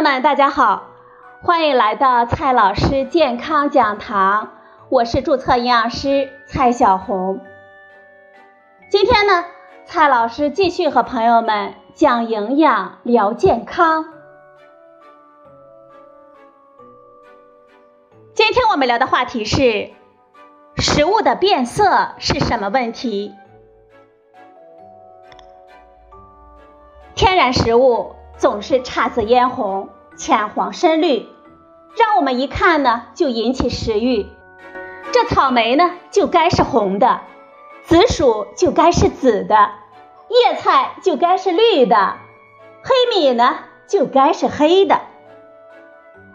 友们，大家好，欢迎来到蔡老师健康讲堂，我是注册营养师蔡小红。今天呢，蔡老师继续和朋友们讲营养、聊健康。今天我们聊的话题是：食物的变色是什么问题？天然食物。总是姹紫嫣红、浅黄深绿，让我们一看呢就引起食欲。这草莓呢就该是红的，紫薯就该是紫的，叶菜就该是绿的，黑米呢就该是黑的。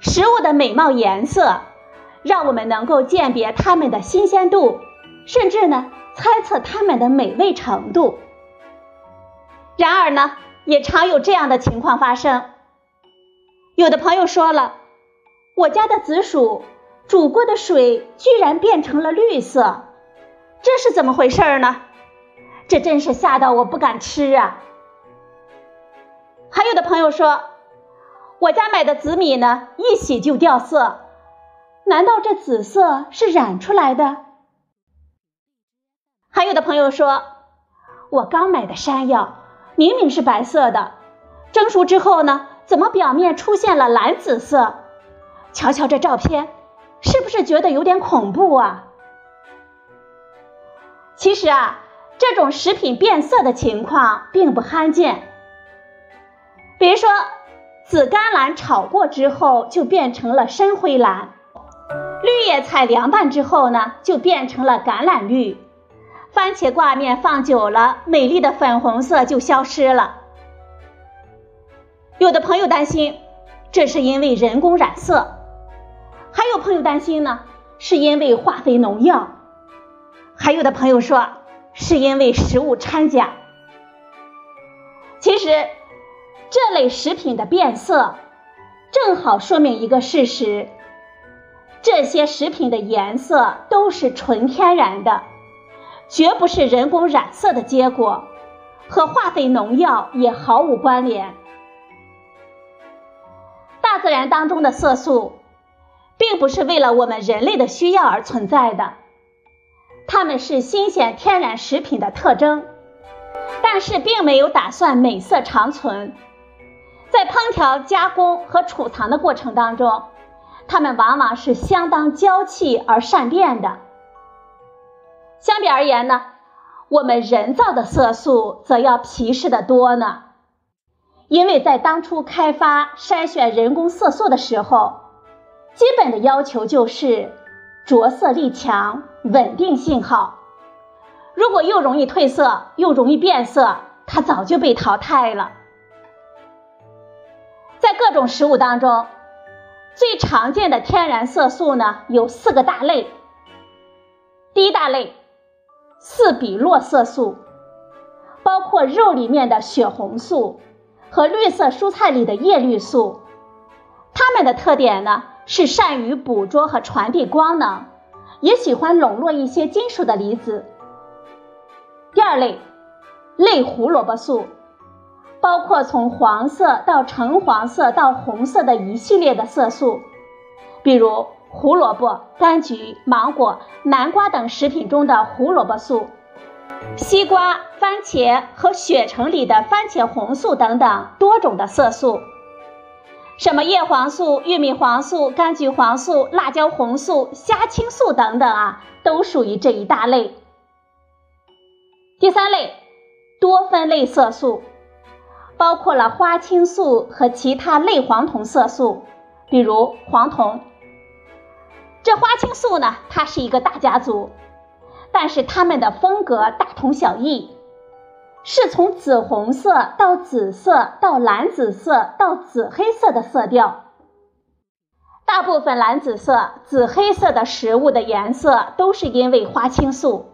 食物的美貌颜色，让我们能够鉴别它们的新鲜度，甚至呢猜测它们的美味程度。然而呢？也常有这样的情况发生。有的朋友说了，我家的紫薯煮过的水居然变成了绿色，这是怎么回事呢？这真是吓到我不敢吃啊！还有的朋友说，我家买的紫米呢，一洗就掉色，难道这紫色是染出来的？还有的朋友说，我刚买的山药。明明是白色的，蒸熟之后呢，怎么表面出现了蓝紫色？瞧瞧这照片，是不是觉得有点恐怖啊？其实啊，这种食品变色的情况并不罕见。比如说，紫甘蓝炒过之后就变成了深灰蓝，绿叶菜凉拌之后呢，就变成了橄榄绿。番茄挂面放久了，美丽的粉红色就消失了。有的朋友担心，这是因为人工染色；还有朋友担心呢，是因为化肥农药；还有的朋友说，是因为食物掺假。其实，这类食品的变色，正好说明一个事实：这些食品的颜色都是纯天然的。绝不是人工染色的结果，和化肥农药也毫无关联。大自然当中的色素，并不是为了我们人类的需要而存在的，它们是新鲜天然食品的特征，但是并没有打算美色长存。在烹调、加工和储藏的过程当中，它们往往是相当娇气而善变的。相比而言呢，我们人造的色素则要皮实的多呢。因为在当初开发筛选人工色素的时候，基本的要求就是着色力强、稳定性好。如果又容易褪色又容易变色，它早就被淘汰了。在各种食物当中，最常见的天然色素呢有四个大类。第一大类。四比洛色素包括肉里面的血红素和绿色蔬菜里的叶绿素，它们的特点呢是善于捕捉和传递光能，也喜欢笼络一些金属的离子。第二类类胡萝卜素包括从黄色到橙黄色到红色的一系列的色素，比如。胡萝卜、柑橘、芒果、南瓜等食品中的胡萝卜素，西瓜、番茄和血橙里的番茄红素等等多种的色素，什么叶黄素、玉米黄素、柑橘黄素、辣椒红素、虾青素等等啊，都属于这一大类。第三类多酚类色素，包括了花青素和其他类黄酮色素，比如黄酮。这花青素呢，它是一个大家族，但是它们的风格大同小异，是从紫红色到紫色到蓝紫色到紫黑色的色调。大部分蓝紫色、紫黑色的食物的颜色都是因为花青素，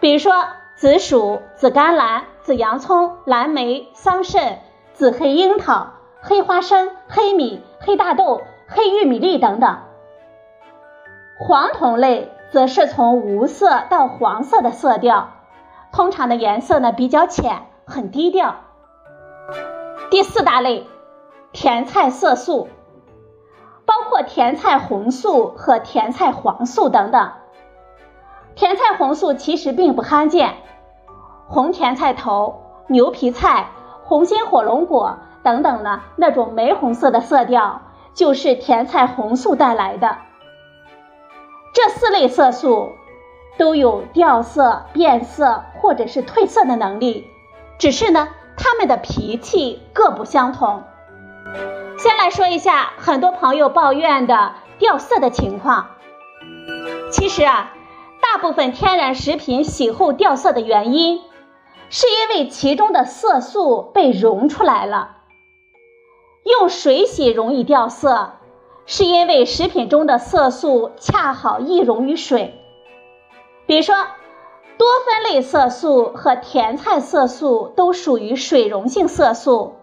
比如说紫薯、紫甘蓝、紫洋葱、蓝莓、桑葚、紫黑樱桃、黑花生、黑米、黑大豆、黑玉米粒等等。黄酮类则是从无色到黄色的色调，通常的颜色呢比较浅，很低调。第四大类，甜菜色素，包括甜菜红素和甜菜黄素等等。甜菜红素其实并不罕见，红甜菜头、牛皮菜、红心火龙果等等呢，那种玫红色的色调就是甜菜红素带来的。这四类色素都有掉色、变色或者是褪色的能力，只是呢，它们的脾气各不相同。先来说一下很多朋友抱怨的掉色的情况。其实啊，大部分天然食品洗后掉色的原因，是因为其中的色素被溶出来了。用水洗容易掉色。是因为食品中的色素恰好易溶于水，比如说多酚类色素和甜菜色素都属于水溶性色素，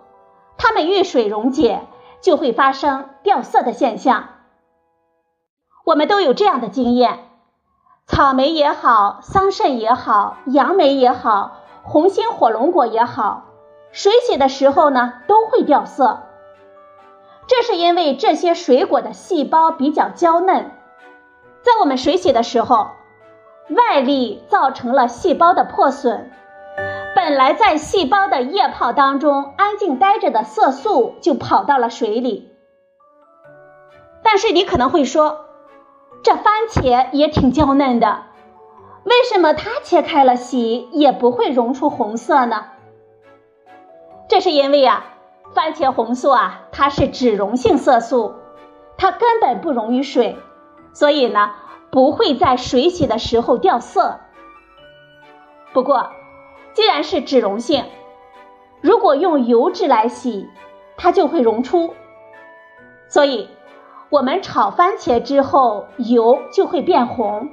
它们遇水溶解就会发生掉色的现象。我们都有这样的经验：草莓也好，桑葚也好，杨梅也好，红心火龙果也好，水洗的时候呢都会掉色。这是因为这些水果的细胞比较娇嫩，在我们水洗的时候，外力造成了细胞的破损，本来在细胞的液泡当中安静待着的色素就跑到了水里。但是你可能会说，这番茄也挺娇嫩的，为什么它切开了洗也不会溶出红色呢？这是因为啊。番茄红素啊，它是脂溶性色素，它根本不溶于水，所以呢不会在水洗的时候掉色。不过，既然是脂溶性，如果用油脂来洗，它就会溶出。所以，我们炒番茄之后油就会变红，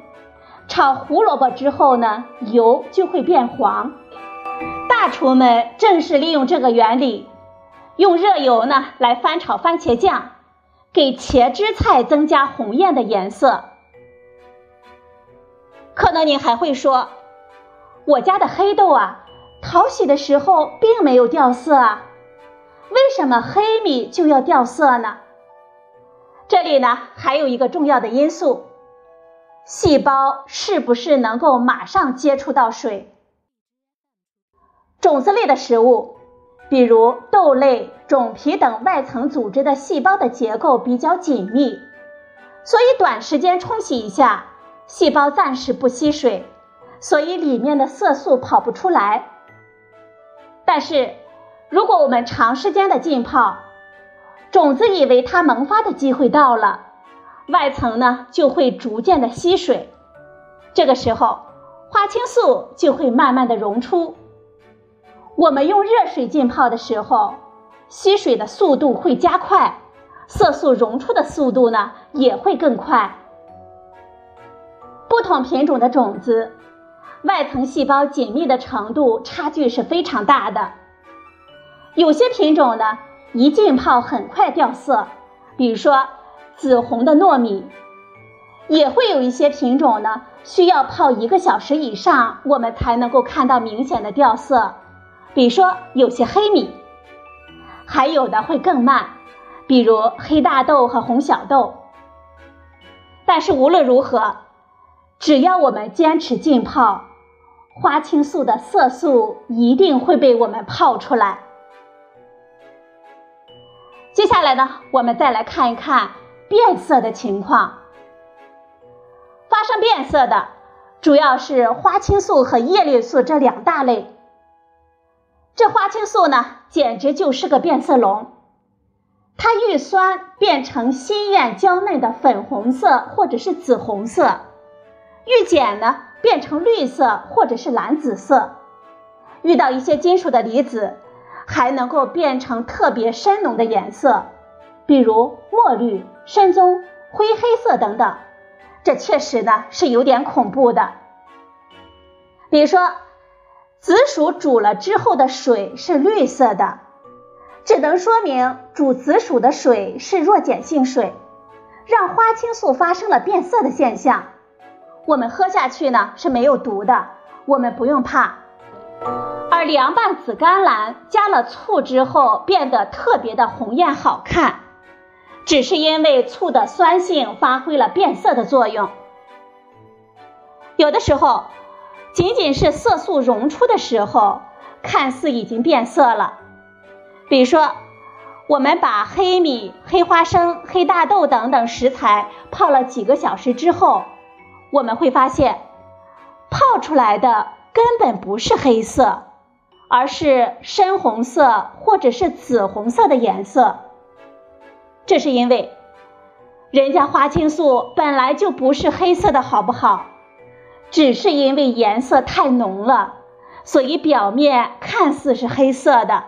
炒胡萝卜之后呢油就会变黄。大厨们正是利用这个原理。用热油呢来翻炒番茄酱，给茄汁菜增加红艳的颜色。可能您还会说，我家的黑豆啊，淘洗的时候并没有掉色啊，为什么黑米就要掉色呢？这里呢还有一个重要的因素，细胞是不是能够马上接触到水？种子类的食物。比如豆类、种皮等外层组织的细胞的结构比较紧密，所以短时间冲洗一下，细胞暂时不吸水，所以里面的色素跑不出来。但是，如果我们长时间的浸泡，种子以为它萌发的机会到了，外层呢就会逐渐的吸水，这个时候花青素就会慢慢的溶出。我们用热水浸泡的时候，吸水的速度会加快，色素溶出的速度呢也会更快。不同品种的种子，外层细胞紧密的程度差距是非常大的。有些品种呢，一浸泡很快掉色，比如说紫红的糯米；也会有一些品种呢，需要泡一个小时以上，我们才能够看到明显的掉色。比如说有些黑米，还有的会更慢，比如黑大豆和红小豆。但是无论如何，只要我们坚持浸泡，花青素的色素一定会被我们泡出来。接下来呢，我们再来看一看变色的情况。发生变色的主要是花青素和叶绿素这两大类。这花青素呢，简直就是个变色龙。它遇酸变成鲜艳娇嫩的粉红色或者是紫红色，遇碱呢变成绿色或者是蓝紫色。遇到一些金属的离子，还能够变成特别深浓的颜色，比如墨绿、深棕、灰黑色等等。这确实呢是有点恐怖的。比如说。紫薯煮了之后的水是绿色的，只能说明煮紫薯的水是弱碱性水，让花青素发生了变色的现象。我们喝下去呢是没有毒的，我们不用怕。而凉拌紫甘蓝加了醋之后变得特别的红艳好看，只是因为醋的酸性发挥了变色的作用。有的时候，仅仅是色素溶出的时候，看似已经变色了。比如说，我们把黑米、黑花生、黑大豆等等食材泡了几个小时之后，我们会发现，泡出来的根本不是黑色。而是深红色或者是紫红色的颜色，这是因为人家花青素本来就不是黑色的，好不好？只是因为颜色太浓了，所以表面看似是黑色的，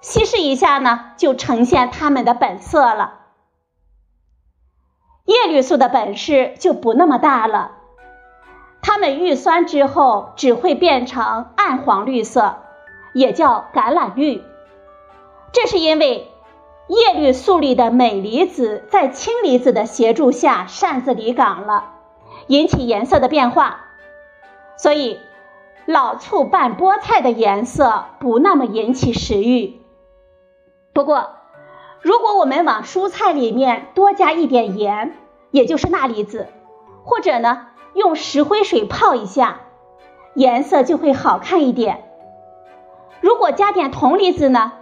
稀释一下呢，就呈现它们的本色了。叶绿素的本事就不那么大了，它们遇酸之后只会变成暗黄绿色。也叫橄榄绿，这是因为叶绿素里的镁离子在氢离子的协助下擅自离岗了，引起颜色的变化。所以老醋拌菠菜的颜色不那么引起食欲。不过，如果我们往蔬菜里面多加一点盐，也就是钠离子，或者呢用石灰水泡一下，颜色就会好看一点。如果加点铜离子呢，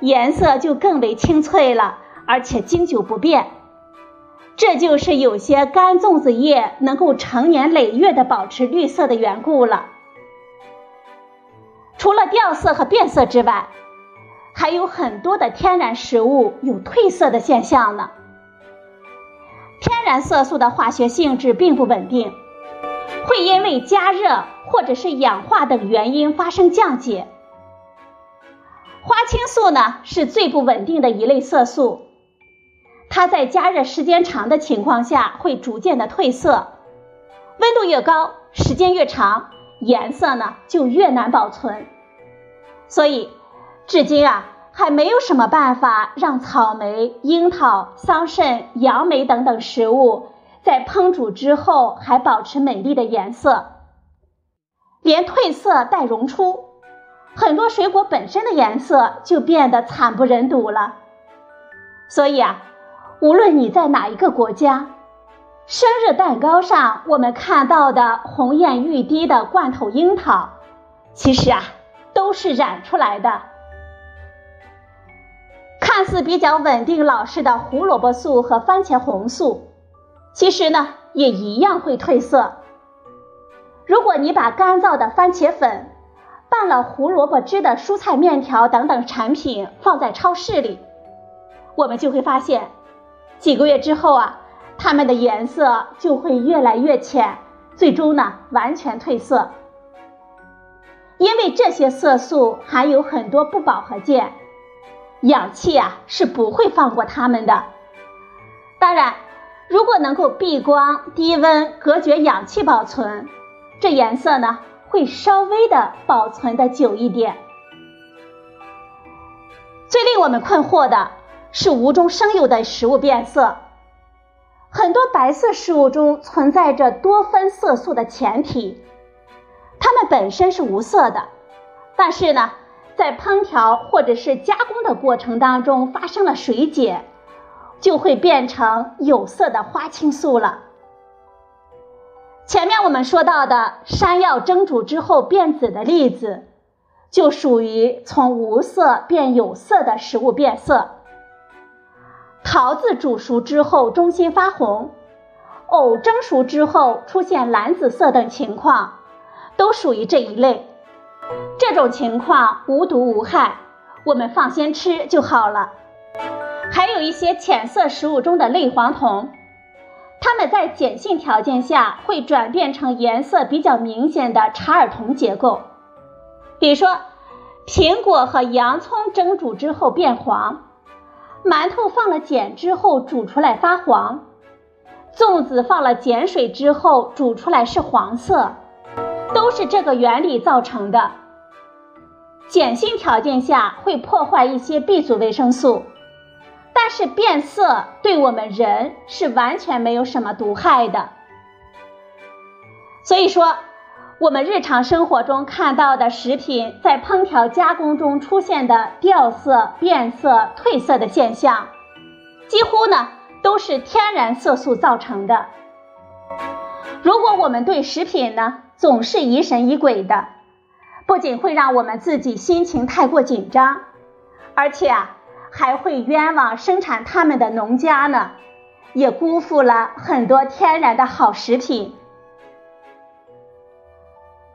颜色就更为清脆了，而且经久不变。这就是有些干粽子叶能够成年累月的保持绿色的缘故了。除了掉色和变色之外，还有很多的天然食物有褪色的现象呢。天然色素的化学性质并不稳定，会因为加热或者是氧化等原因发生降解。花青素呢是最不稳定的一类色素，它在加热时间长的情况下会逐渐的褪色，温度越高，时间越长，颜色呢就越难保存。所以，至今啊还没有什么办法让草莓、樱桃、桑葚、杨梅等等食物在烹煮之后还保持美丽的颜色，连褪色带溶出。很多水果本身的颜色就变得惨不忍睹了，所以啊，无论你在哪一个国家，生日蛋糕上我们看到的红艳欲滴的罐头樱桃，其实啊都是染出来的。看似比较稳定老实的胡萝卜素和番茄红素，其实呢也一样会褪色。如果你把干燥的番茄粉，拌了胡萝卜汁的蔬菜面条等等产品放在超市里，我们就会发现，几个月之后啊，它们的颜色就会越来越浅，最终呢完全褪色。因为这些色素含有很多不饱和键，氧气啊是不会放过它们的。当然，如果能够避光、低温、隔绝氧气保存，这颜色呢？会稍微的保存的久一点。最令我们困惑的是无中生有的食物变色，很多白色食物中存在着多酚色素的前体，它们本身是无色的，但是呢，在烹调或者是加工的过程当中发生了水解，就会变成有色的花青素了。前面我们说到的山药蒸煮之后变紫的例子，就属于从无色变有色的食物变色。桃子煮熟之后中心发红，藕蒸熟之后出现蓝紫色等情况，都属于这一类。这种情况无毒无害，我们放心吃就好了。还有一些浅色食物中的类黄酮。它们在碱性条件下会转变成颜色比较明显的查尔酮结构，比如说，苹果和洋葱蒸煮之后变黄，馒头放了碱之后煮出来发黄，粽子放了碱水之后煮出来是黄色，都是这个原理造成的。碱性条件下会破坏一些 B 族维生素。但是变色对我们人是完全没有什么毒害的，所以说我们日常生活中看到的食品在烹调加工中出现的掉色、变色、褪色的现象，几乎呢都是天然色素造成的。如果我们对食品呢总是疑神疑鬼的，不仅会让我们自己心情太过紧张，而且啊还会冤枉生产它们的农家呢，也辜负了很多天然的好食品。